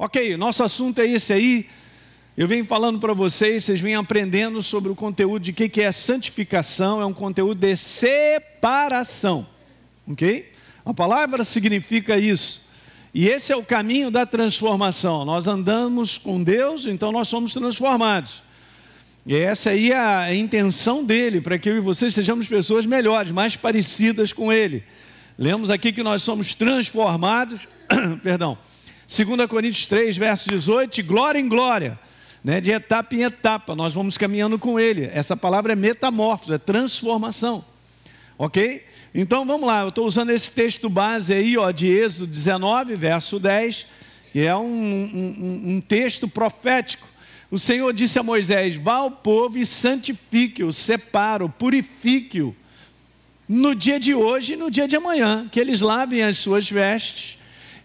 Ok, nosso assunto é esse aí. Eu venho falando para vocês, vocês vêm aprendendo sobre o conteúdo de que, que é santificação, é um conteúdo de separação. Ok? A palavra significa isso. E esse é o caminho da transformação. Nós andamos com Deus, então nós somos transformados. E essa aí é a intenção dele, para que eu e vocês sejamos pessoas melhores, mais parecidas com ele. Lemos aqui que nós somos transformados, perdão, 2 Coríntios 3, verso 18, de glória em glória né, de etapa em etapa, nós vamos caminhando com ele. Essa palavra é metamorfose, é transformação. Ok? Então vamos lá, eu estou usando esse texto base aí, ó, de Êxodo 19, verso 10, que é um, um, um texto profético. O Senhor disse a Moisés: Vá ao povo e santifique-o, separe-o, purifique-o, no dia de hoje e no dia de amanhã, que eles lavem as suas vestes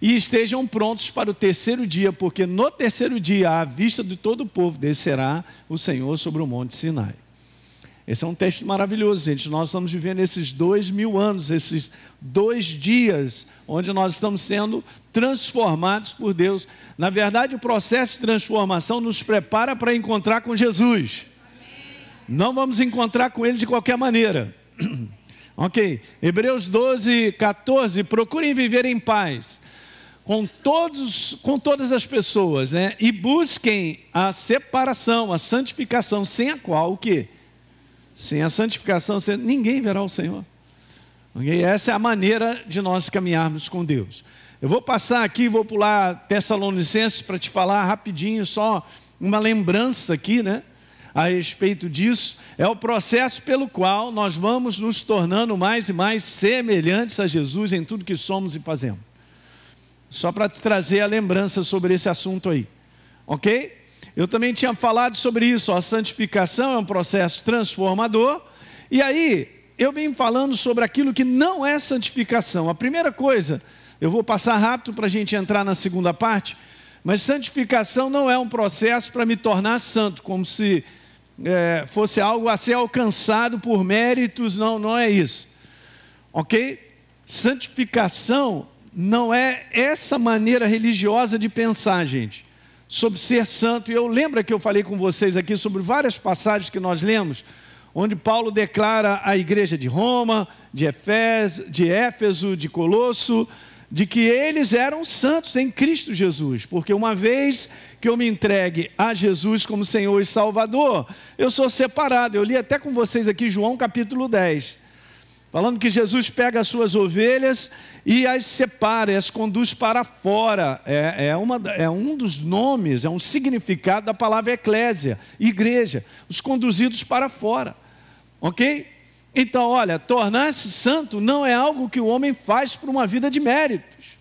e estejam prontos para o terceiro dia, porque no terceiro dia, à vista de todo o povo, descerá o Senhor sobre o monte Sinai. Esse é um texto maravilhoso, gente. Nós estamos vivendo esses dois mil anos, esses dois dias, onde nós estamos sendo transformados por Deus. Na verdade, o processo de transformação nos prepara para encontrar com Jesus. Não vamos encontrar com Ele de qualquer maneira. ok? Hebreus 12, 14. Procurem viver em paz com, todos, com todas as pessoas, né? E busquem a separação, a santificação, sem a qual o quê? Sem a santificação, ninguém verá o Senhor. Okay? Essa é a maneira de nós caminharmos com Deus. Eu vou passar aqui, vou pular Tessalonicenses para te falar rapidinho, só uma lembrança aqui, né? A respeito disso, é o processo pelo qual nós vamos nos tornando mais e mais semelhantes a Jesus em tudo que somos e fazemos. Só para trazer a lembrança sobre esse assunto aí. Ok? Eu também tinha falado sobre isso. A santificação é um processo transformador. E aí, eu vim falando sobre aquilo que não é santificação. A primeira coisa, eu vou passar rápido para a gente entrar na segunda parte, mas santificação não é um processo para me tornar santo, como se é, fosse algo a ser alcançado por méritos, não, não é isso. Ok? Santificação não é essa maneira religiosa de pensar, gente, sobre ser santo. E eu lembro que eu falei com vocês aqui sobre várias passagens que nós lemos, onde Paulo declara à igreja de Roma, de Éfeso, de, Éfeso, de Colosso, de que eles eram santos em Cristo Jesus, porque uma vez que eu me entregue a Jesus como Senhor e Salvador, eu sou separado. Eu li até com vocês aqui João capítulo 10 falando que Jesus pega as suas ovelhas e as separa, e as conduz para fora. É, é, uma, é um dos nomes, é um significado da palavra eclésia, igreja, os conduzidos para fora. Ok? Então, olha, tornar-se santo não é algo que o homem faz por uma vida de méritos.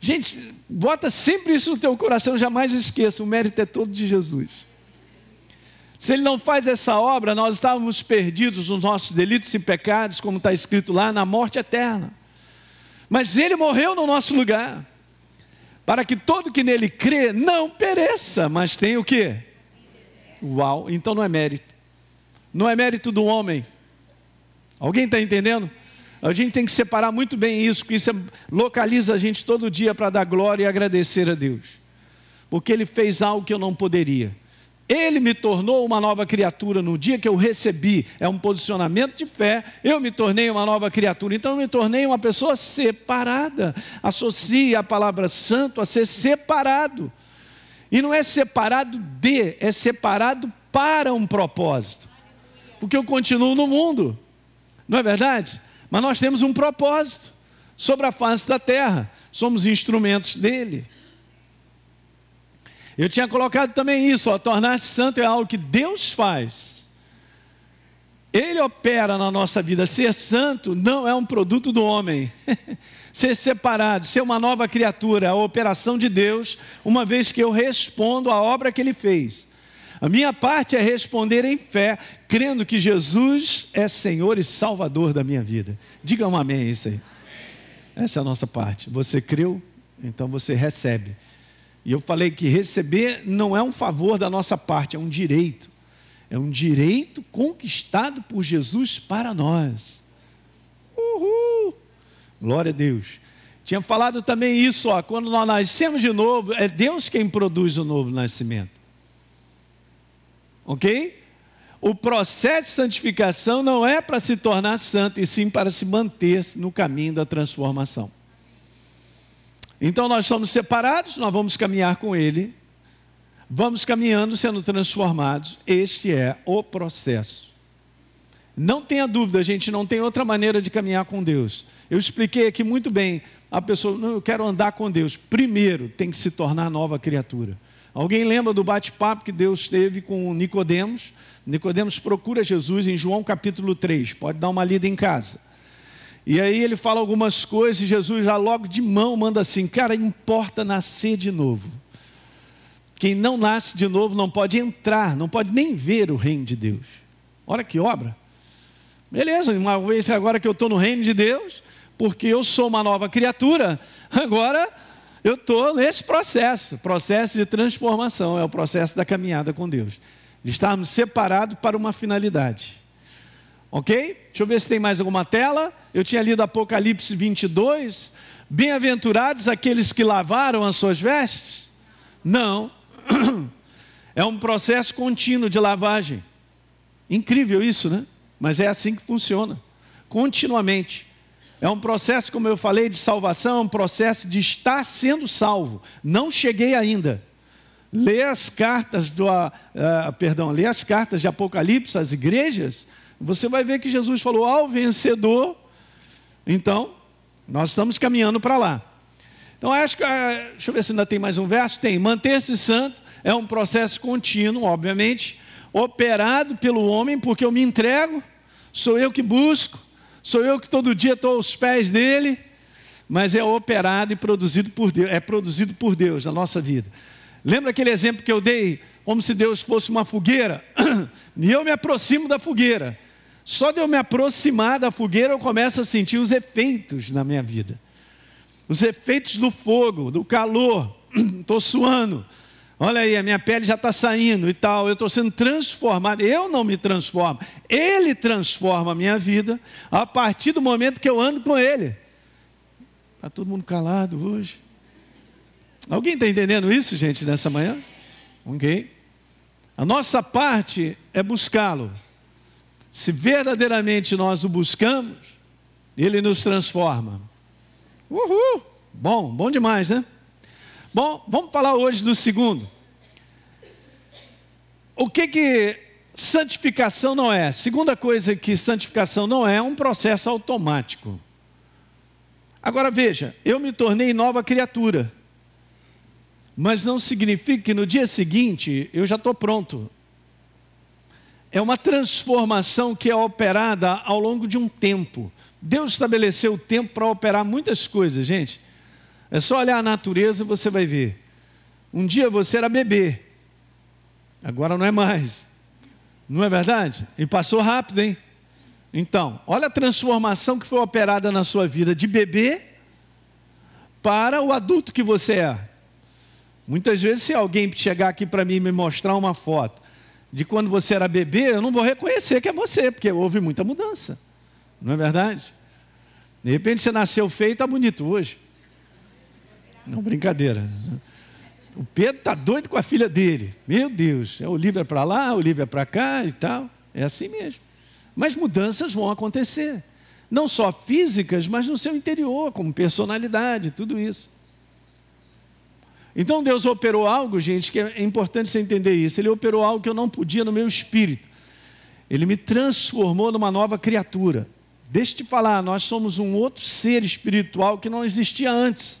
Gente, bota sempre isso no teu coração, jamais esqueça, o mérito é todo de Jesus. Se ele não faz essa obra, nós estávamos perdidos nos nossos delitos e pecados, como está escrito lá, na morte eterna. Mas ele morreu no nosso lugar, para que todo que nele crê não pereça, mas tenha o quê? Uau, então não é mérito. Não é mérito do homem. Alguém está entendendo? A gente tem que separar muito bem isso, porque isso é, localiza a gente todo dia para dar glória e agradecer a Deus. Porque Ele fez algo que eu não poderia. Ele me tornou uma nova criatura no dia que eu recebi, é um posicionamento de fé, eu me tornei uma nova criatura, então eu me tornei uma pessoa separada. Associe a palavra santo a ser separado. E não é separado de, é separado para um propósito. Porque eu continuo no mundo, não é verdade? Mas nós temos um propósito sobre a face da terra, somos instrumentos dele. Eu tinha colocado também isso, tornar-se santo é algo que Deus faz. Ele opera na nossa vida. Ser santo não é um produto do homem. ser separado, ser uma nova criatura, é a operação de Deus, uma vez que eu respondo à obra que ele fez. A minha parte é responder em fé, crendo que Jesus é Senhor e Salvador da minha vida. Diga um amém isso aí. Essa é a nossa parte. Você creu, então você recebe. E eu falei que receber não é um favor da nossa parte, é um direito. É um direito conquistado por Jesus para nós. Uhul! Glória a Deus. Tinha falado também isso, ó, quando nós nascemos de novo, é Deus quem produz o novo nascimento. Ok? O processo de santificação não é para se tornar santo, e sim para se manter no caminho da transformação. Então nós somos separados, nós vamos caminhar com Ele, vamos caminhando, sendo transformados. Este é o processo. Não tenha dúvida, gente não tem outra maneira de caminhar com Deus. Eu expliquei aqui muito bem. A pessoa, não, eu quero andar com Deus. Primeiro, tem que se tornar nova criatura. Alguém lembra do bate-papo que Deus teve com Nicodemos? Nicodemos procura Jesus em João capítulo 3. Pode dar uma lida em casa. E aí ele fala algumas coisas e Jesus já logo de mão manda assim: "Cara, importa nascer de novo. Quem não nasce de novo não pode entrar, não pode nem ver o reino de Deus." Olha que obra. Beleza, uma vez agora que eu estou no reino de Deus, porque eu sou uma nova criatura, agora eu estou nesse processo, processo de transformação, é o processo da caminhada com Deus. De estarmos separados para uma finalidade. Ok? Deixa eu ver se tem mais alguma tela. Eu tinha lido Apocalipse 22. Bem-aventurados aqueles que lavaram as suas vestes? Não. É um processo contínuo de lavagem. Incrível isso, né? Mas é assim que funciona. Continuamente. É um processo, como eu falei, de salvação, é um processo de estar sendo salvo. Não cheguei ainda. Lê as cartas do, uh, perdão, lê as cartas de Apocalipse às igrejas, você vai ver que Jesus falou ao vencedor. Então, nós estamos caminhando para lá. Então, acho que, uh, deixa eu ver se ainda tem mais um verso. Tem. Manter-se santo é um processo contínuo, obviamente, operado pelo homem, porque eu me entrego, sou eu que busco, Sou eu que todo dia estou aos pés dele, mas é operado e produzido por Deus, é produzido por Deus na nossa vida. Lembra aquele exemplo que eu dei, como se Deus fosse uma fogueira? E eu me aproximo da fogueira. Só de eu me aproximar da fogueira, eu começo a sentir os efeitos na minha vida. Os efeitos do fogo, do calor. Estou suando, Olha aí, a minha pele já está saindo e tal, eu estou sendo transformado. Eu não me transformo, Ele transforma a minha vida a partir do momento que eu ando com Ele. Está todo mundo calado hoje. Alguém está entendendo isso, gente, nessa manhã? Ok? A nossa parte é buscá-lo. Se verdadeiramente nós o buscamos, ele nos transforma. Uhul! Bom, bom demais, né? Bom, vamos falar hoje do segundo. O que que santificação não é? Segunda coisa que santificação não é, é um processo automático. Agora veja, eu me tornei nova criatura. Mas não significa que no dia seguinte eu já estou pronto. É uma transformação que é operada ao longo de um tempo. Deus estabeleceu o tempo para operar muitas coisas, gente. É só olhar a natureza e você vai ver. Um dia você era bebê, agora não é mais. Não é verdade? E passou rápido, hein? Então, olha a transformação que foi operada na sua vida de bebê para o adulto que você é. Muitas vezes, se alguém chegar aqui para mim e me mostrar uma foto de quando você era bebê, eu não vou reconhecer que é você, porque houve muita mudança. Não é verdade? De repente você nasceu feio e está bonito hoje. Não, brincadeira. O Pedro está doido com a filha dele. Meu Deus, é o livro é para lá, o livro é para cá e tal. É assim mesmo. Mas mudanças vão acontecer. Não só físicas, mas no seu interior, como personalidade, tudo isso. Então Deus operou algo, gente, que é importante você entender isso. Ele operou algo que eu não podia no meu espírito. Ele me transformou numa nova criatura. Deixa eu te falar, nós somos um outro ser espiritual que não existia antes.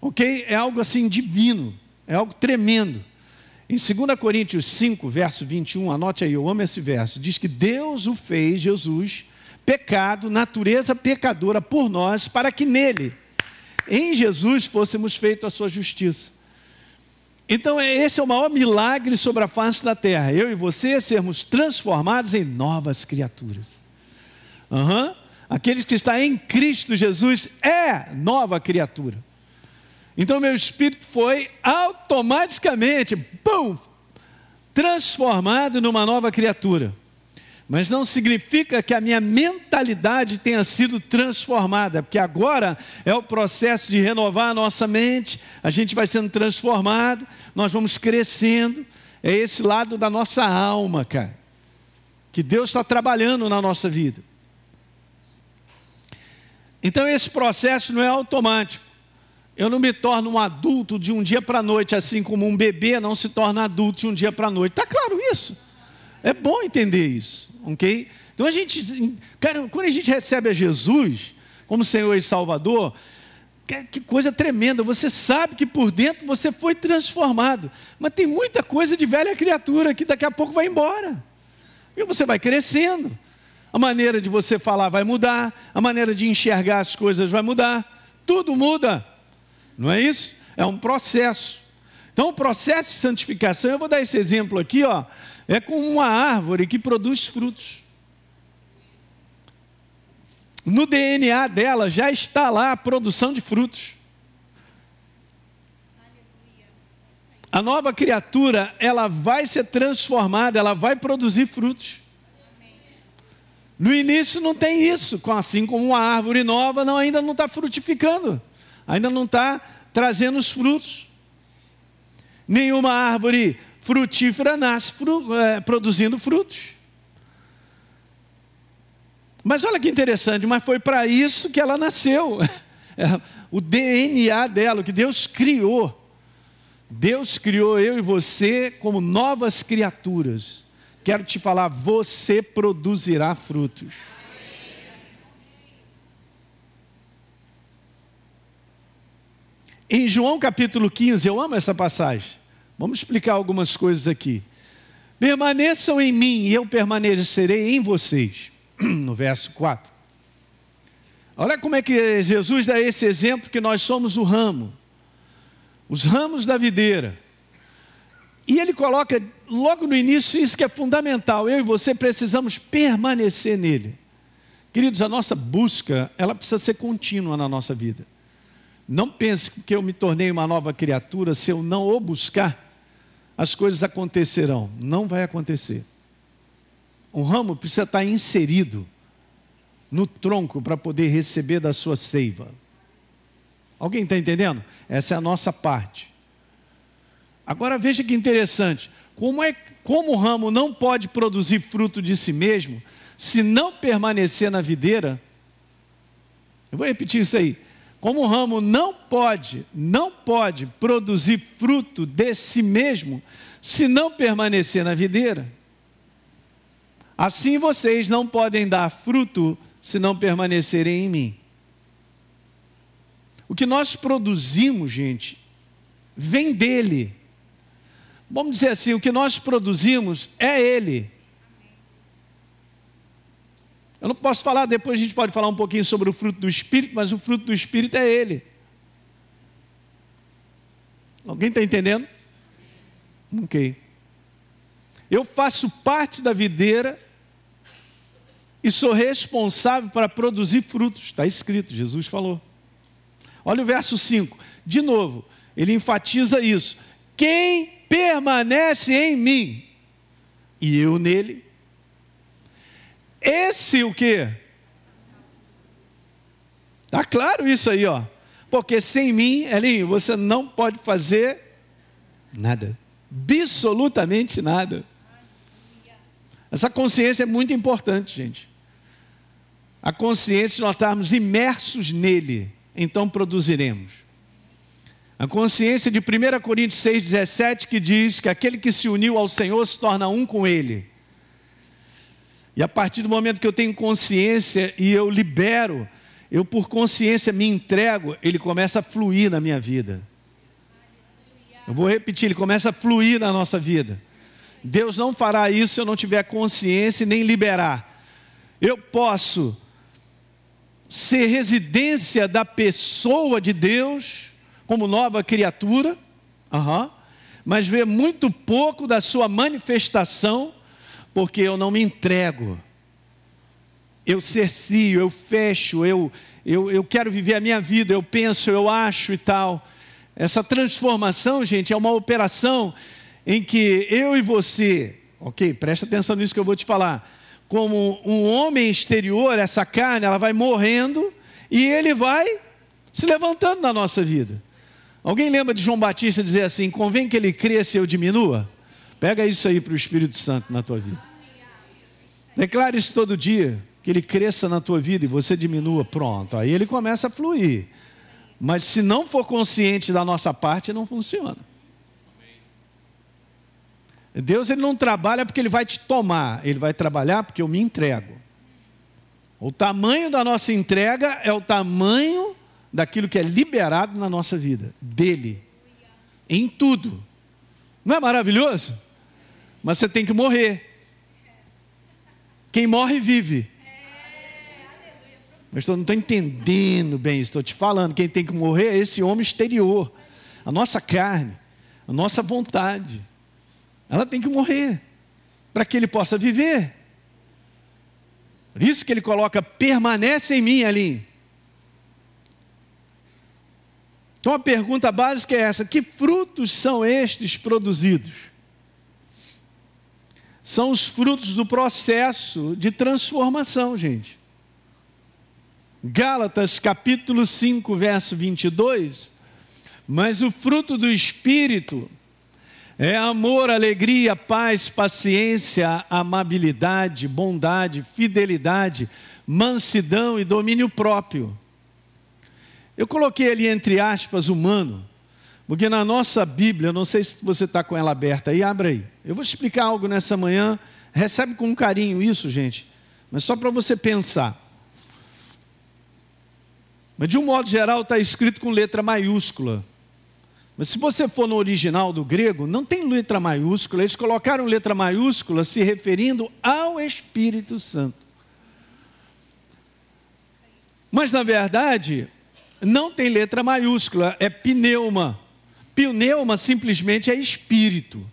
Ok? É algo assim divino, é algo tremendo. Em 2 Coríntios 5, verso 21, anote aí, eu amo esse verso, diz que Deus o fez, Jesus, pecado, natureza pecadora por nós, para que nele, em Jesus, fôssemos feitos a sua justiça. Então, é, esse é o maior milagre sobre a face da terra. Eu e você sermos transformados em novas criaturas. Uhum. Aquele que está em Cristo Jesus é nova criatura. Então meu espírito foi automaticamente, pum, transformado numa nova criatura. Mas não significa que a minha mentalidade tenha sido transformada, porque agora é o processo de renovar a nossa mente, a gente vai sendo transformado, nós vamos crescendo. É esse lado da nossa alma, cara, que Deus está trabalhando na nossa vida. Então esse processo não é automático. Eu não me torno um adulto de um dia para a noite, assim como um bebê não se torna adulto de um dia para a noite. Está claro isso? É bom entender isso, ok? Então a gente, cara, quando a gente recebe a Jesus como Senhor e Salvador, que coisa tremenda, você sabe que por dentro você foi transformado, mas tem muita coisa de velha criatura que daqui a pouco vai embora, e você vai crescendo, a maneira de você falar vai mudar, a maneira de enxergar as coisas vai mudar, tudo muda. Não é isso? É um processo. Então, o processo de santificação, eu vou dar esse exemplo aqui, ó, é como uma árvore que produz frutos. No DNA dela já está lá a produção de frutos. A nova criatura, ela vai ser transformada, ela vai produzir frutos. No início não tem isso, assim como uma árvore nova não, ainda não está frutificando ainda não está trazendo os frutos. Nenhuma árvore frutífera nasce é, produzindo frutos. Mas olha que interessante, mas foi para isso que ela nasceu. É, o DNA dela, o que Deus criou. Deus criou eu e você como novas criaturas. Quero te falar, você produzirá frutos. Em João capítulo 15, eu amo essa passagem. Vamos explicar algumas coisas aqui. Permaneçam em mim e eu permanecerei em vocês. No verso 4. Olha como é que Jesus dá esse exemplo que nós somos o ramo, os ramos da videira. E ele coloca logo no início isso que é fundamental. Eu e você precisamos permanecer nele. Queridos, a nossa busca, ela precisa ser contínua na nossa vida. Não pense que eu me tornei uma nova criatura, se eu não o buscar, as coisas acontecerão. Não vai acontecer. Um ramo precisa estar inserido no tronco para poder receber da sua seiva. Alguém está entendendo? Essa é a nossa parte. Agora veja que interessante. Como, é, como o ramo não pode produzir fruto de si mesmo, se não permanecer na videira, eu vou repetir isso aí. Como o ramo não pode, não pode produzir fruto de si mesmo, se não permanecer na videira, assim vocês não podem dar fruto se não permanecerem em mim. O que nós produzimos, gente, vem dele. Vamos dizer assim: o que nós produzimos é ele. Eu não posso falar, depois a gente pode falar um pouquinho sobre o fruto do Espírito, mas o fruto do Espírito é ele. Alguém está entendendo? Ok. Eu faço parte da videira e sou responsável para produzir frutos. Está escrito, Jesus falou. Olha o verso 5. De novo, ele enfatiza isso. Quem permanece em mim e eu nele, esse o quê? Tá claro isso aí, ó. Porque sem mim, Elinho, você não pode fazer nada. Absolutamente nada. Essa consciência é muito importante, gente. A consciência de nós estarmos imersos nele, então produziremos. A consciência de 1 Coríntios 6,17 que diz que aquele que se uniu ao Senhor se torna um com ele. E a partir do momento que eu tenho consciência e eu libero, eu por consciência me entrego, ele começa a fluir na minha vida. Eu vou repetir, ele começa a fluir na nossa vida. Deus não fará isso se eu não tiver consciência nem liberar. Eu posso ser residência da pessoa de Deus como nova criatura, mas ver muito pouco da sua manifestação porque eu não me entrego. Eu cercio, eu fecho, eu, eu, eu quero viver a minha vida, eu penso, eu acho e tal. Essa transformação, gente, é uma operação em que eu e você, ok, presta atenção nisso que eu vou te falar, como um homem exterior, essa carne, ela vai morrendo e ele vai se levantando na nossa vida. Alguém lembra de João Batista dizer assim: convém que ele cresça e eu diminua? Pega isso aí para o Espírito Santo na tua vida. Declare isso todo dia, que ele cresça na tua vida e você diminua. Pronto, aí ele começa a fluir. Mas se não for consciente da nossa parte, não funciona. Deus ele não trabalha porque ele vai te tomar, ele vai trabalhar porque eu me entrego. O tamanho da nossa entrega é o tamanho daquilo que é liberado na nossa vida, dele, em tudo. Não é maravilhoso? Mas você tem que morrer. Quem morre vive. Mas eu não estou entendendo bem isso, estou te falando. Quem tem que morrer é esse homem exterior, a nossa carne, a nossa vontade. Ela tem que morrer para que ele possa viver. Por isso que ele coloca permanece em mim ali. Então a pergunta básica é essa: que frutos são estes produzidos? São os frutos do processo de transformação, gente. Gálatas capítulo 5, verso 22. Mas o fruto do Espírito é amor, alegria, paz, paciência, amabilidade, bondade, fidelidade, mansidão e domínio próprio. Eu coloquei ali entre aspas humano, porque na nossa Bíblia, não sei se você está com ela aberta aí, abre aí. Eu vou explicar algo nessa manhã, recebe com carinho isso, gente, mas só para você pensar. Mas de um modo geral está escrito com letra maiúscula. Mas se você for no original do grego, não tem letra maiúscula, eles colocaram letra maiúscula se referindo ao Espírito Santo. Mas na verdade, não tem letra maiúscula, é pneuma. Pneuma simplesmente é espírito.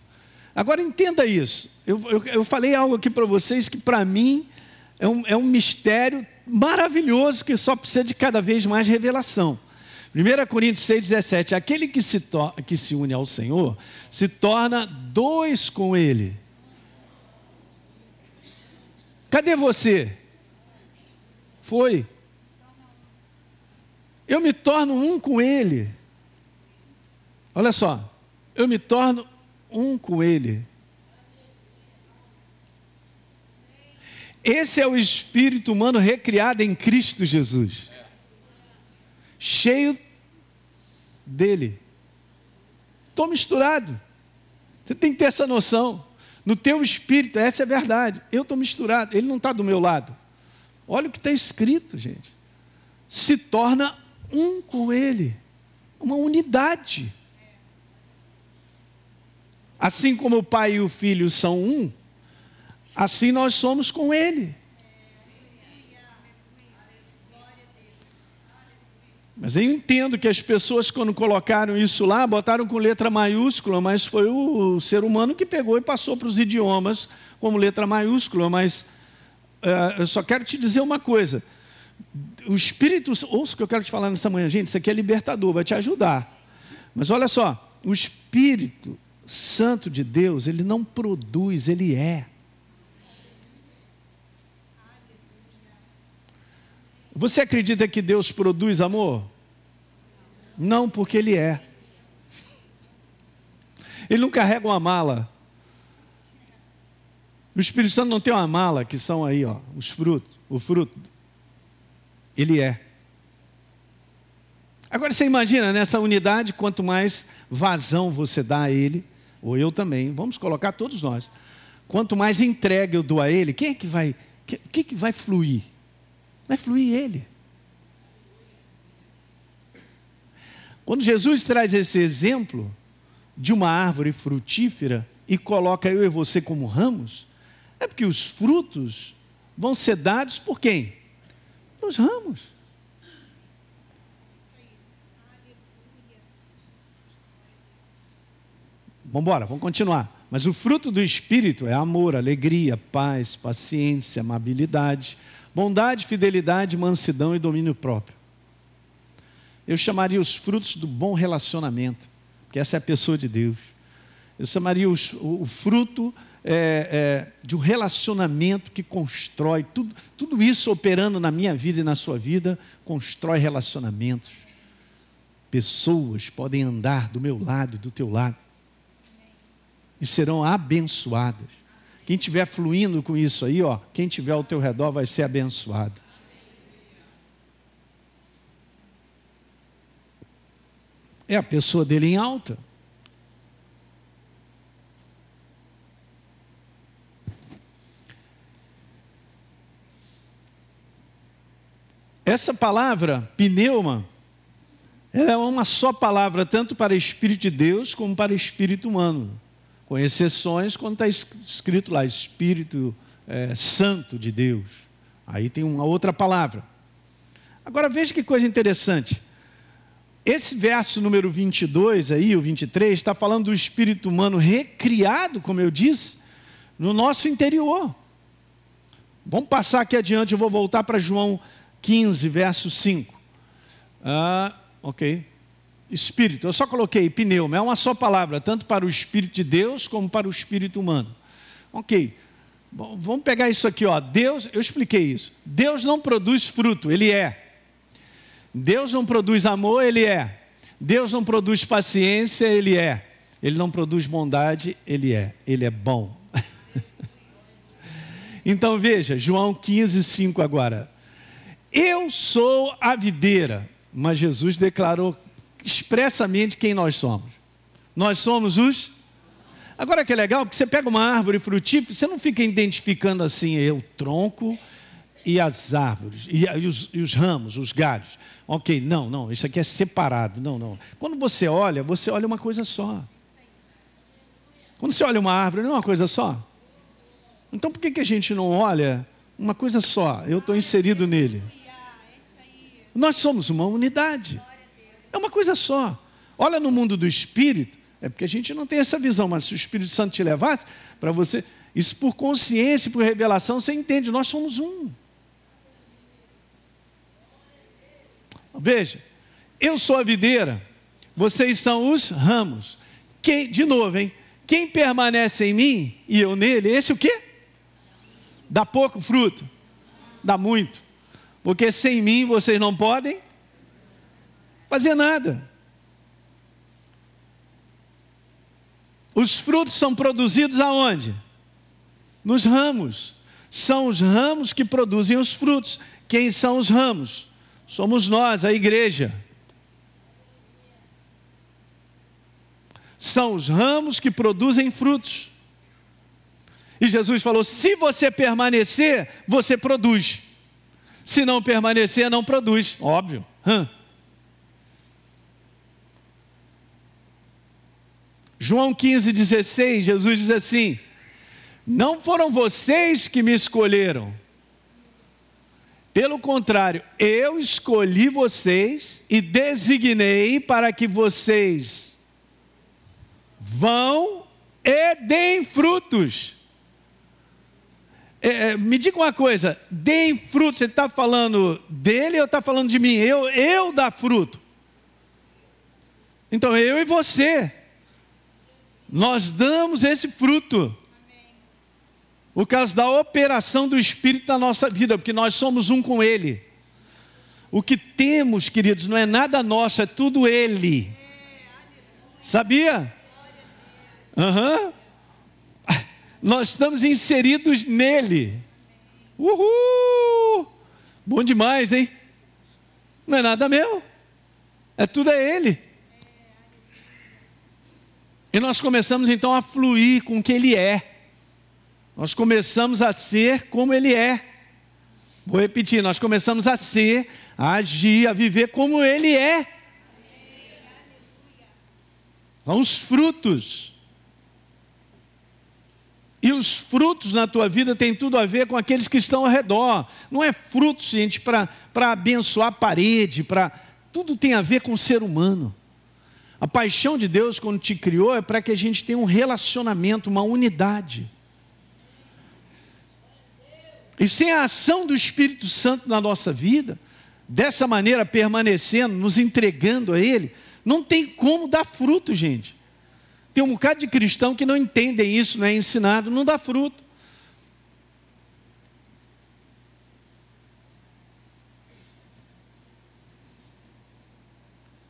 Agora entenda isso. Eu, eu, eu falei algo aqui para vocês que para mim é um, é um mistério maravilhoso que só precisa de cada vez mais revelação. 1 Coríntios 6,17: Aquele que se, que se une ao Senhor se torna dois com Ele. Cadê você? Foi. Eu me torno um com Ele. Olha só, eu me torno um com Ele. Esse é o espírito humano recriado em Cristo Jesus, cheio dele. Estou misturado. Você tem que ter essa noção. No teu espírito, essa é a verdade. Eu estou misturado, ele não está do meu lado. Olha o que está escrito, gente. Se torna um com ele. Uma unidade. Assim como o pai e o filho são um, assim nós somos com ele. Mas eu entendo que as pessoas, quando colocaram isso lá, botaram com letra maiúscula, mas foi o ser humano que pegou e passou para os idiomas como letra maiúscula. Mas uh, eu só quero te dizer uma coisa: o Espírito, ouça o que eu quero te falar nessa manhã, gente, isso aqui é libertador, vai te ajudar. Mas olha só, o Espírito Santo de Deus, ele não produz, ele é. Você acredita que Deus produz amor? Não, porque Ele é. Ele não carrega uma mala. O Espírito Santo não tem uma mala, que são aí, ó, os frutos, o fruto. Ele é. Agora você imagina nessa unidade, quanto mais vazão você dá a Ele, ou eu também, vamos colocar todos nós. Quanto mais entrega eu dou a Ele, quem é que vai, que, que vai fluir? Vai fluir Ele. Quando Jesus traz esse exemplo de uma árvore frutífera e coloca eu e você como ramos, é porque os frutos vão ser dados por quem? Os ramos. Vamos embora, vamos continuar. Mas o fruto do Espírito é amor, alegria, paz, paciência, amabilidade, Bondade, fidelidade, mansidão e domínio próprio. Eu chamaria os frutos do bom relacionamento, que essa é a pessoa de Deus. Eu chamaria os, o, o fruto é, é, de um relacionamento que constrói, tudo, tudo isso operando na minha vida e na sua vida, constrói relacionamentos. Pessoas podem andar do meu lado e do teu lado e serão abençoadas. Quem estiver fluindo com isso aí, ó, quem estiver ao teu redor vai ser abençoado. É a pessoa dele em alta. Essa palavra, pneuma, é uma só palavra, tanto para espírito de Deus como para espírito humano, com exceções quando está escrito lá, Espírito é, Santo de Deus. Aí tem uma outra palavra. Agora veja que coisa interessante. Esse verso número 22 aí, o 23, está falando do espírito humano recriado, como eu disse, no nosso interior. Vamos passar aqui adiante, eu vou voltar para João 15, verso 5. Ah, ok. Espírito, eu só coloquei pneuma, é uma só palavra, tanto para o Espírito de Deus como para o Espírito humano. Ok. Bom, vamos pegar isso aqui, ó. Deus, eu expliquei isso. Deus não produz fruto, ele é. Deus não produz amor, ele é. Deus não produz paciência, ele é. Ele não produz bondade, ele é. Ele é bom. então veja, João 15, 5 agora. Eu sou a videira. Mas Jesus declarou expressamente quem nós somos. Nós somos os. Agora que é legal, porque você pega uma árvore frutífera, você não fica identificando assim, é o tronco e as árvores, e, e, os, e os ramos, os galhos. Ok, não, não, isso aqui é separado. Não, não. Quando você olha, você olha uma coisa só. Quando você olha uma árvore, não é uma coisa só? Então por que, que a gente não olha uma coisa só? Eu estou inserido nele. Nós somos uma unidade. É uma coisa só. Olha no mundo do espírito, é porque a gente não tem essa visão, mas se o Espírito Santo te levasse para você, isso por consciência, por revelação, você entende, nós somos um. Veja, eu sou a videira, vocês são os ramos. Quem, de novo, hein? Quem permanece em mim e eu nele, esse o quê? Dá pouco fruto, dá muito porque sem mim vocês não podem fazer nada. Os frutos são produzidos aonde? Nos ramos. São os ramos que produzem os frutos. Quem são os ramos? Somos nós, a igreja. São os ramos que produzem frutos. E Jesus falou: se você permanecer, você produz. Se não permanecer, não produz. Óbvio. Hã? João 15, 16, Jesus diz assim: Não foram vocês que me escolheram. Pelo contrário, eu escolhi vocês e designei para que vocês vão e deem frutos é, é, me diga uma coisa, deem fruto, você está falando dele ou está falando de mim? Eu, eu dar fruto. Então eu e você, nós damos esse fruto. O caso da operação do Espírito na nossa vida, porque nós somos um com Ele. O que temos, queridos, não é nada nosso, é tudo Ele. Sabia? Uhum nós estamos inseridos nele. Uhul! Bom demais, hein? Não é nada meu, é tudo é ele. E nós começamos então a fluir com o que ele é. Nós começamos a ser como ele é. Vou repetir, nós começamos a ser, a agir, a viver como ele é. São os frutos e os frutos na tua vida têm tudo a ver com aqueles que estão ao redor. Não é fruto, gente, para abençoar a parede, para tudo tem a ver com o ser humano. A paixão de Deus, quando te criou, é para que a gente tenha um relacionamento, uma unidade. E sem a ação do Espírito Santo na nossa vida, dessa maneira permanecendo, nos entregando a Ele, não tem como dar fruto, gente. Tem um bocado de cristão que não entendem isso, não é ensinado, não dá fruto.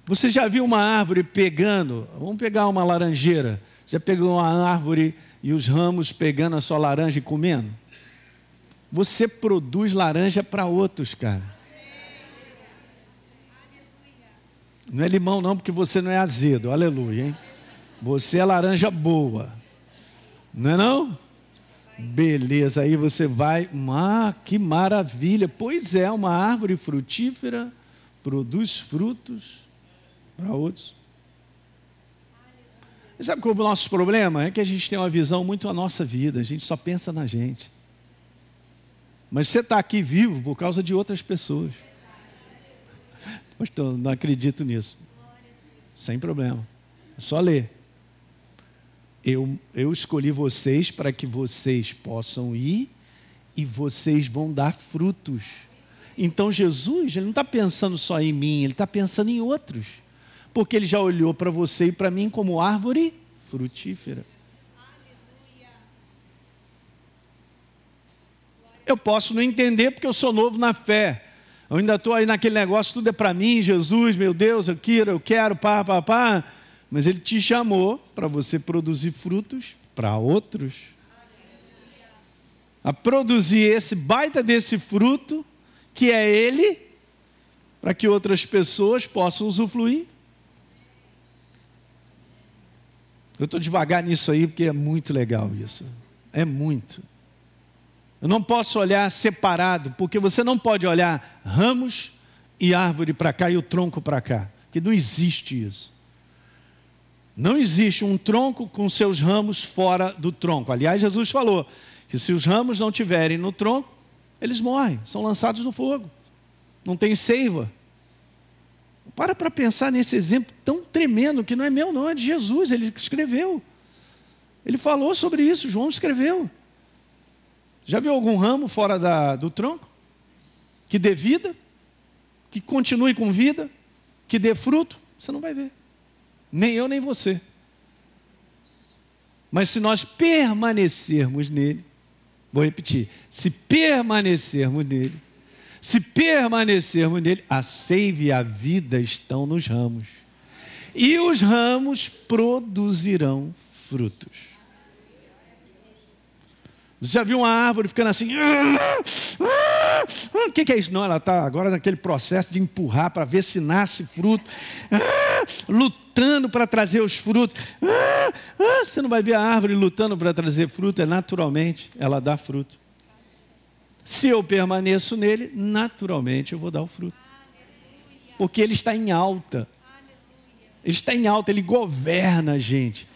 Você já viu uma árvore pegando? Vamos pegar uma laranjeira. Já pegou uma árvore e os ramos pegando a sua laranja e comendo? Você produz laranja para outros, cara. Não é limão, não, porque você não é azedo. Aleluia, hein? Você é laranja boa. Não é não? Beleza, aí você vai. Ah, que maravilha. Pois é, uma árvore frutífera produz frutos para outros. E sabe qual é o nosso problema? É que a gente tem uma visão muito a nossa vida, a gente só pensa na gente. Mas você está aqui vivo por causa de outras pessoas. Pastor, não acredito nisso. Sem problema. É só ler. Eu, eu escolhi vocês para que vocês possam ir e vocês vão dar frutos. Então Jesus, ele não está pensando só em mim, ele está pensando em outros porque ele já olhou para você e para mim como árvore frutífera. Eu posso não entender porque eu sou novo na fé. Eu ainda estou aí naquele negócio, tudo é para mim, Jesus, meu Deus, eu quero, eu quero, pá, pá, pá. Mas Ele te chamou para você produzir frutos para outros. A produzir esse baita desse fruto, que é Ele, para que outras pessoas possam usufruir. Eu estou devagar nisso aí porque é muito legal isso. É muito. Eu não posso olhar separado, porque você não pode olhar ramos e árvore para cá e o tronco para cá, porque não existe isso. Não existe um tronco com seus ramos fora do tronco. Aliás, Jesus falou que se os ramos não tiverem no tronco, eles morrem, são lançados no fogo. Não tem seiva. Para para pensar nesse exemplo tão tremendo, que não é meu, não, é de Jesus, ele escreveu. Ele falou sobre isso, João escreveu. Já viu algum ramo fora da, do tronco? Que dê vida? Que continue com vida? Que dê fruto? Você não vai ver. Nem eu, nem você. Mas se nós permanecermos nele, vou repetir: se permanecermos nele, se permanecermos nele, a seiva e a vida estão nos ramos. E os ramos produzirão frutos. Você já viu uma árvore ficando assim? O que, é isso? Não, ela está agora naquele processo de empurrar para ver se nasce fruto, lutando para trazer os frutos. Você não vai ver a árvore lutando para trazer fruto, é naturalmente, ela dá fruto. Se eu permaneço nele, naturalmente eu vou dar o fruto. Porque ele está em alta. Ele está em alta, ele governa a gente.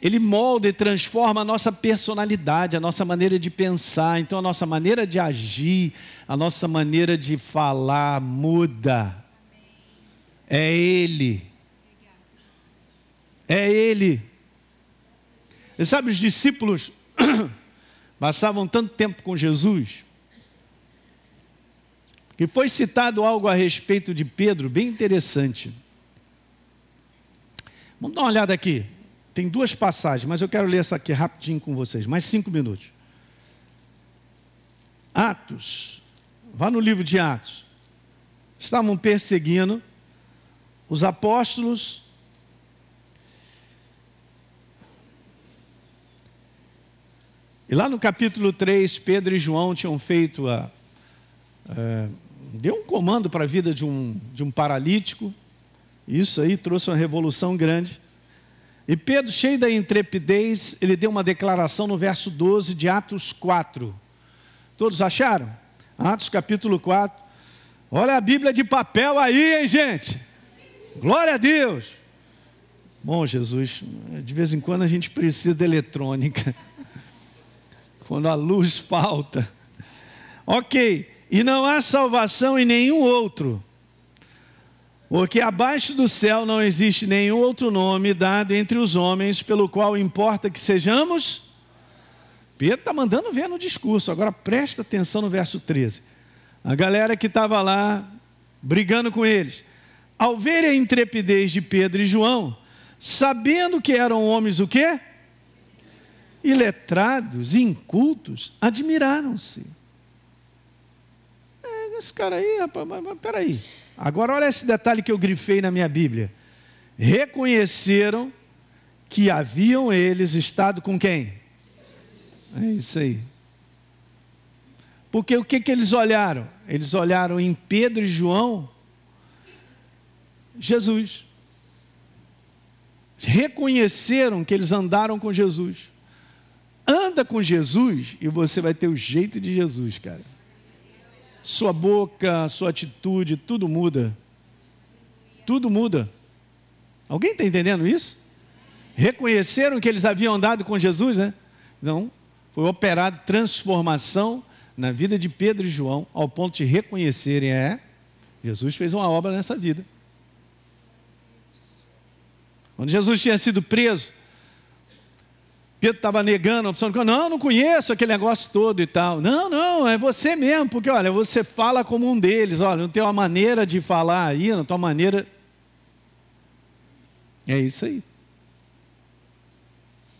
Ele molda e transforma a nossa personalidade, a nossa maneira de pensar. Então, a nossa maneira de agir, a nossa maneira de falar muda. É Ele. É Ele. E sabe, os discípulos passavam tanto tempo com Jesus, que foi citado algo a respeito de Pedro, bem interessante. Vamos dar uma olhada aqui. Tem duas passagens, mas eu quero ler essa aqui rapidinho com vocês, mais cinco minutos. Atos, vá no livro de Atos. Estavam perseguindo os apóstolos E lá no capítulo 3, Pedro e João tinham feito a. É, deu um comando para a vida de um, de um paralítico. Isso aí trouxe uma revolução grande. E Pedro, cheio da intrepidez, ele deu uma declaração no verso 12 de Atos 4. Todos acharam? Atos capítulo 4. Olha a Bíblia de papel aí, hein, gente? Glória a Deus. Bom, Jesus, de vez em quando a gente precisa de eletrônica quando a luz falta. Ok, e não há salvação em nenhum outro, porque abaixo do céu não existe nenhum outro nome dado entre os homens pelo qual importa que sejamos. Pedro está mandando ver no discurso, agora presta atenção no verso 13. A galera que estava lá brigando com eles, ao ver a intrepidez de Pedro e João, sabendo que eram homens o quê? Iletrados, incultos, admiraram-se. É, esse cara aí, rapaz, mas, mas peraí. Agora olha esse detalhe que eu grifei na minha Bíblia. Reconheceram que haviam eles estado com quem? É isso aí. Porque o que, que eles olharam? Eles olharam em Pedro e João Jesus. Reconheceram que eles andaram com Jesus. Anda com Jesus e você vai ter o jeito de Jesus, cara. Sua boca, sua atitude, tudo muda. Tudo muda. Alguém está entendendo isso? Reconheceram que eles haviam andado com Jesus, né? Então, foi operado transformação na vida de Pedro e João, ao ponto de reconhecerem: é, Jesus fez uma obra nessa vida. Quando Jesus tinha sido preso, Pedro estava negando a opção não, não conheço aquele negócio todo e tal. Não, não, é você mesmo, porque olha, você fala como um deles, olha, não tem uma maneira de falar aí, não tem uma maneira. É isso aí.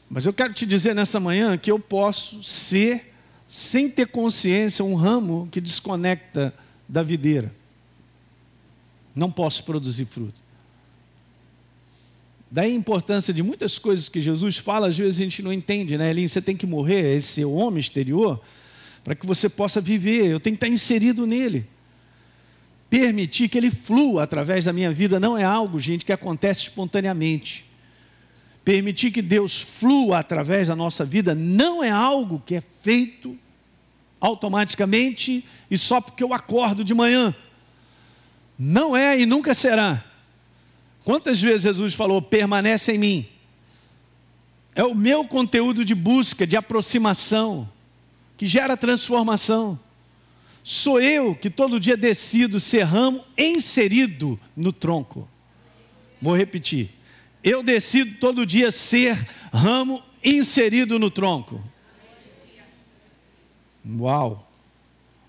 Mas eu quero te dizer nessa manhã que eu posso ser sem ter consciência, um ramo que desconecta da videira. Não posso produzir fruto. Daí a importância de muitas coisas que Jesus fala, às vezes a gente não entende, né? Elinho, você tem que morrer, esse homem exterior, para que você possa viver. Eu tenho que estar inserido nele. Permitir que ele flua através da minha vida não é algo, gente, que acontece espontaneamente. Permitir que Deus flua através da nossa vida não é algo que é feito automaticamente e só porque eu acordo de manhã. Não é e nunca será. Quantas vezes Jesus falou: permanece em mim? É o meu conteúdo de busca, de aproximação, que gera transformação. Sou eu que todo dia decido ser ramo inserido no tronco. Vou repetir. Eu decido todo dia ser ramo inserido no tronco. Uau!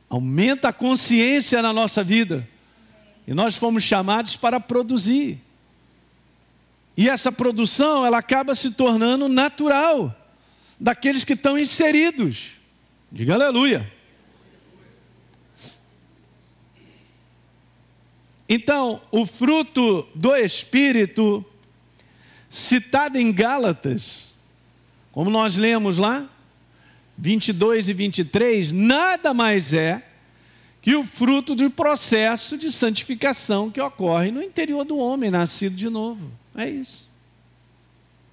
Aumenta a consciência na nossa vida. E nós fomos chamados para produzir. E essa produção, ela acaba se tornando natural daqueles que estão inseridos. Diga aleluia. Então, o fruto do Espírito citado em Gálatas, como nós lemos lá, 22 e 23, nada mais é que o fruto do processo de santificação que ocorre no interior do homem nascido de novo. É isso.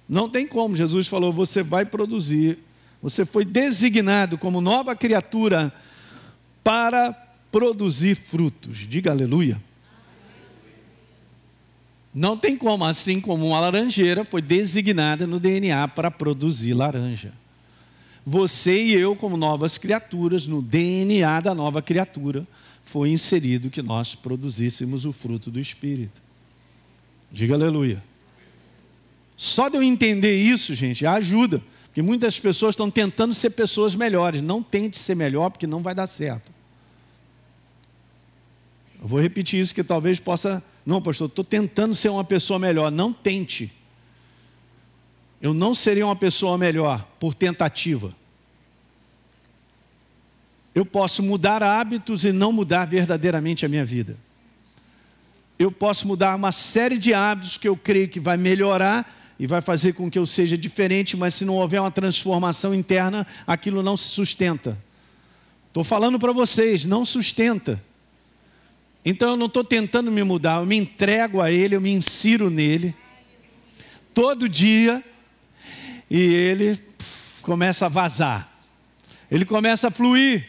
Não tem como. Jesus falou: você vai produzir. Você foi designado como nova criatura para produzir frutos. Diga aleluia. Não tem como, assim como uma laranjeira foi designada no DNA para produzir laranja. Você e eu, como novas criaturas, no DNA da nova criatura, foi inserido que nós produzíssemos o fruto do Espírito. Diga aleluia. Só de eu entender isso, gente, ajuda. Porque muitas pessoas estão tentando ser pessoas melhores. Não tente ser melhor, porque não vai dar certo. Eu vou repetir isso que talvez possa. Não, pastor, estou tentando ser uma pessoa melhor. Não tente. Eu não serei uma pessoa melhor por tentativa. Eu posso mudar hábitos e não mudar verdadeiramente a minha vida. Eu posso mudar uma série de hábitos que eu creio que vai melhorar e vai fazer com que eu seja diferente, mas se não houver uma transformação interna, aquilo não se sustenta. Estou falando para vocês, não sustenta. Então eu não estou tentando me mudar, eu me entrego a Ele, eu me insiro nele, todo dia, e ele começa a vazar, ele começa a fluir.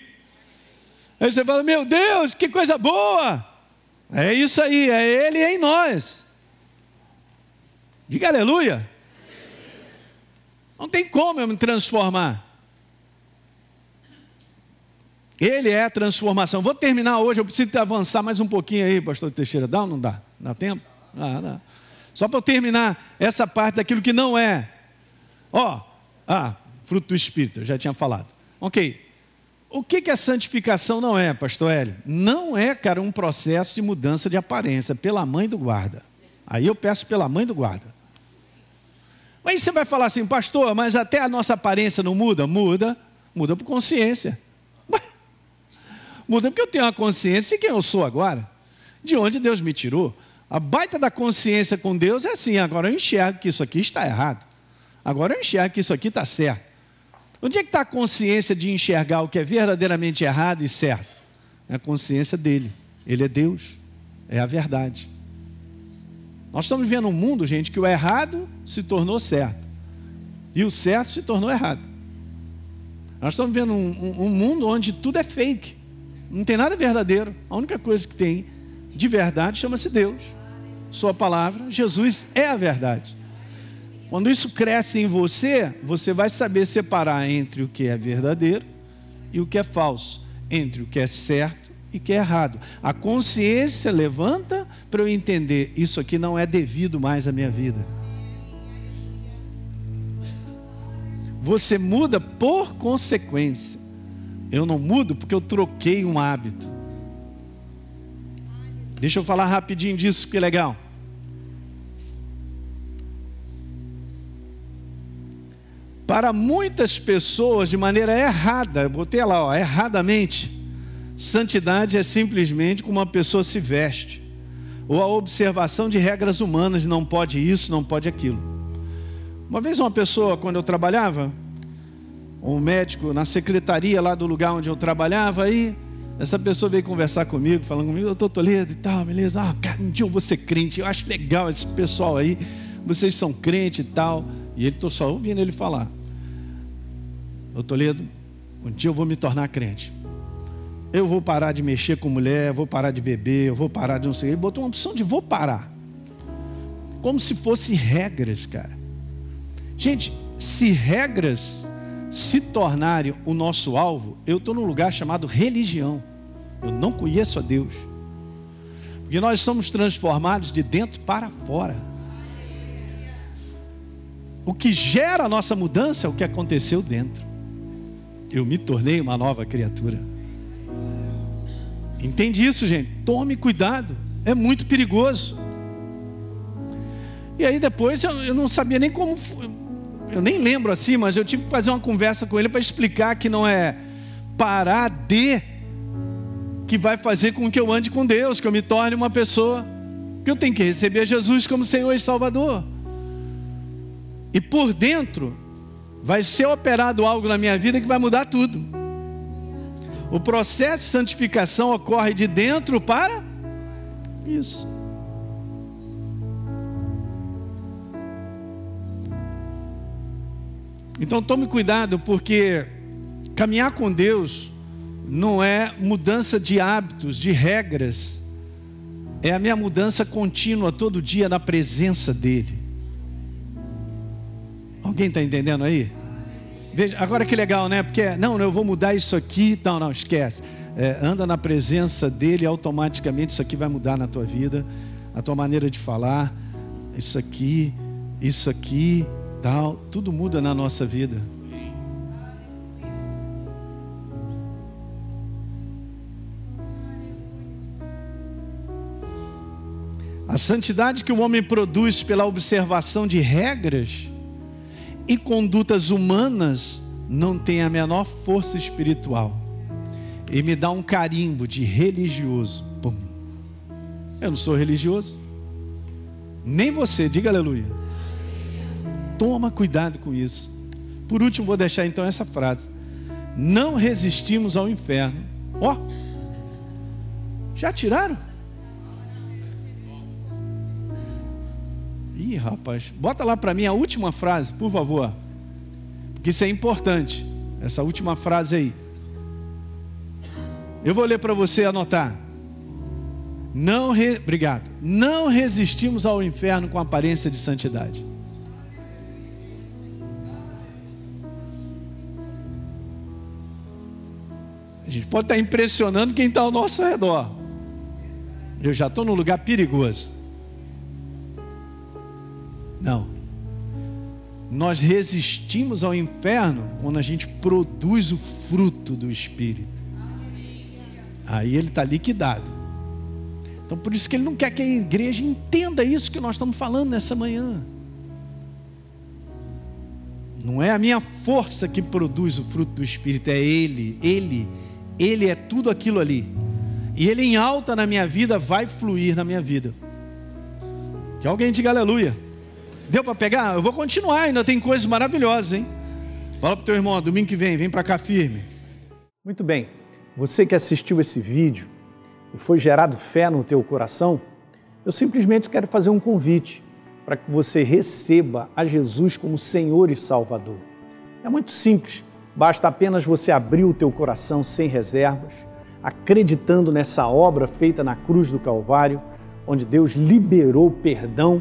Aí você fala: Meu Deus, que coisa boa! É isso aí, é Ele em nós. Diga aleluia. Não tem como eu me transformar. Ele é a transformação. Vou terminar hoje, eu preciso avançar mais um pouquinho aí, pastor Teixeira. Dá ou não dá? Dá tempo? Ah, dá. Só para eu terminar essa parte daquilo que não é. Ó, oh, ah, fruto do Espírito, eu já tinha falado. Ok. O que, que a santificação não é, pastor Hélio? Não é, cara, um processo de mudança de aparência, pela mãe do guarda. Aí eu peço pela mãe do guarda. Aí você vai falar assim, pastor, mas até a nossa aparência não muda? Muda, muda por consciência. Muda porque eu tenho uma consciência de quem eu sou agora, de onde Deus me tirou. A baita da consciência com Deus é assim: agora eu enxergo que isso aqui está errado, agora eu enxergo que isso aqui está certo. Onde é que está a consciência de enxergar o que é verdadeiramente errado e certo? É a consciência dele. Ele é Deus, é a verdade. Nós estamos vivendo um mundo, gente, que o errado se tornou certo e o certo se tornou errado. Nós estamos vivendo um, um, um mundo onde tudo é fake, não tem nada verdadeiro. A única coisa que tem de verdade chama-se Deus. Sua palavra, Jesus é a verdade. Quando isso cresce em você, você vai saber separar entre o que é verdadeiro e o que é falso, entre o que é certo e que é errado. A consciência levanta para eu entender: isso aqui não é devido mais à minha vida. Você muda por consequência. Eu não mudo porque eu troquei um hábito. Deixa eu falar rapidinho disso, que legal. Para muitas pessoas, de maneira errada, eu botei lá, ó, erradamente, santidade é simplesmente como uma pessoa se veste, ou a observação de regras humanas, não pode isso, não pode aquilo. Uma vez uma pessoa, quando eu trabalhava, um médico na secretaria lá do lugar onde eu trabalhava, aí essa pessoa veio conversar comigo, falando comigo, doutor Toledo e tal, beleza, ah, cara, um dia eu vou ser crente, eu acho legal esse pessoal aí, vocês são crente e tal, e ele estou só ouvindo ele falar. Ô Toledo, um dia eu vou me tornar crente. Eu vou parar de mexer com mulher, vou parar de beber, eu vou parar de não sei. Ele botou uma opção de vou parar. Como se fosse regras, cara. Gente, se regras se tornarem o nosso alvo, eu estou num lugar chamado religião. Eu não conheço a Deus. Porque nós somos transformados de dentro para fora. O que gera a nossa mudança é o que aconteceu dentro eu me tornei uma nova criatura. Entende isso, gente? Tome cuidado, é muito perigoso. E aí depois eu, eu não sabia nem como, eu nem lembro assim, mas eu tive que fazer uma conversa com ele para explicar que não é parar de que vai fazer com que eu ande com Deus, que eu me torne uma pessoa que eu tenho que receber Jesus como Senhor e Salvador. E por dentro vai ser operado algo na minha vida que vai mudar tudo. O processo de santificação ocorre de dentro para isso. Então tome cuidado, porque caminhar com Deus não é mudança de hábitos, de regras, é a minha mudança contínua todo dia na presença dEle. Alguém está entendendo aí? Veja, agora que legal, né? Porque, não, eu vou mudar isso aqui. Não, não, esquece. É, anda na presença dele, automaticamente isso aqui vai mudar na tua vida, a tua maneira de falar. Isso aqui, isso aqui, tal, tudo muda na nossa vida. A santidade que o homem produz pela observação de regras e condutas humanas não tem a menor força espiritual. E me dá um carimbo de religioso. Pum. Eu não sou religioso. Nem você, diga aleluia. Toma cuidado com isso. Por último, vou deixar então essa frase: Não resistimos ao inferno. Ó, oh, já tiraram? Ih, rapaz, bota lá para mim a última frase, por favor. Porque isso é importante. Essa última frase aí. Eu vou ler para você anotar. Não re... Obrigado. Não resistimos ao inferno com aparência de santidade. A gente pode estar impressionando quem está ao nosso redor. Eu já estou num lugar perigoso. Não. Nós resistimos ao inferno quando a gente produz o fruto do Espírito. Aí ele está liquidado. Então por isso que ele não quer que a igreja entenda isso que nós estamos falando nessa manhã. Não é a minha força que produz o fruto do Espírito, é Ele. Ele, Ele é tudo aquilo ali. E Ele em alta na minha vida vai fluir na minha vida. Que alguém diga aleluia. Deu para pegar? Eu vou continuar, ainda tem coisas maravilhosas, hein? Fala para o teu irmão, domingo que vem, vem para cá firme. Muito bem. Você que assistiu esse vídeo e foi gerado fé no teu coração, eu simplesmente quero fazer um convite para que você receba a Jesus como Senhor e Salvador. É muito simples, basta apenas você abrir o teu coração sem reservas, acreditando nessa obra feita na cruz do Calvário, onde Deus liberou perdão